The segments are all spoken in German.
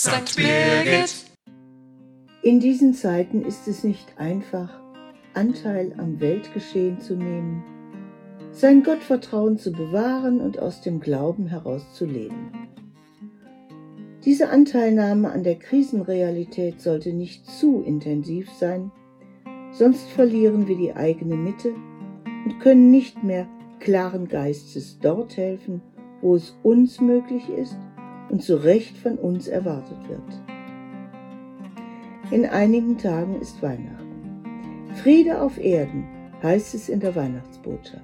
St. Birgit. In diesen Zeiten ist es nicht einfach, Anteil am Weltgeschehen zu nehmen, sein Gottvertrauen zu bewahren und aus dem Glauben herauszuleben. Diese Anteilnahme an der Krisenrealität sollte nicht zu intensiv sein, sonst verlieren wir die eigene Mitte und können nicht mehr klaren Geistes dort helfen, wo es uns möglich ist und zu Recht von uns erwartet wird. In einigen Tagen ist Weihnachten. Friede auf Erden heißt es in der Weihnachtsbotschaft.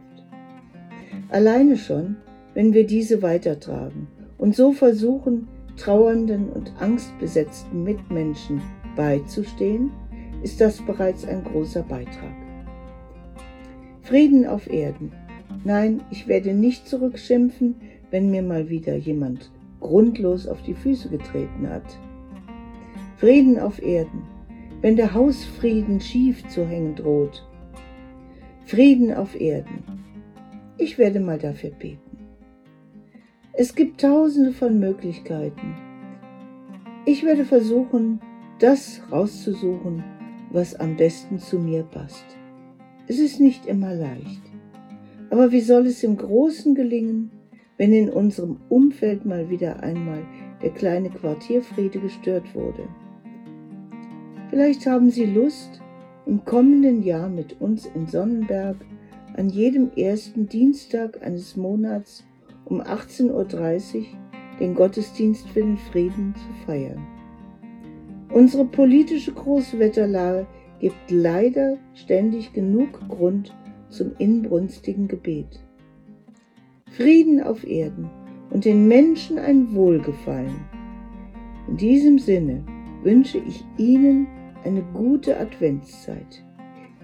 Alleine schon, wenn wir diese weitertragen und so versuchen, trauernden und angstbesetzten Mitmenschen beizustehen, ist das bereits ein großer Beitrag. Frieden auf Erden. Nein, ich werde nicht zurückschimpfen, wenn mir mal wieder jemand grundlos auf die Füße getreten hat. Frieden auf Erden, wenn der Hausfrieden schief zu hängen droht. Frieden auf Erden. Ich werde mal dafür beten. Es gibt tausende von Möglichkeiten. Ich werde versuchen, das rauszusuchen, was am besten zu mir passt. Es ist nicht immer leicht. Aber wie soll es im Großen gelingen, wenn in unserem Umfeld mal wieder einmal der kleine Quartierfriede gestört wurde. Vielleicht haben Sie Lust, im kommenden Jahr mit uns in Sonnenberg an jedem ersten Dienstag eines Monats um 18.30 Uhr den Gottesdienst für den Frieden zu feiern. Unsere politische Großwetterlage gibt leider ständig genug Grund zum inbrünstigen Gebet. Frieden auf Erden und den Menschen ein Wohlgefallen. In diesem Sinne wünsche ich Ihnen eine gute Adventszeit.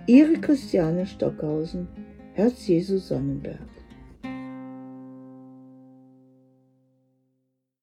Ihre Christiane Stockhausen, Herz Jesu Sonnenberg.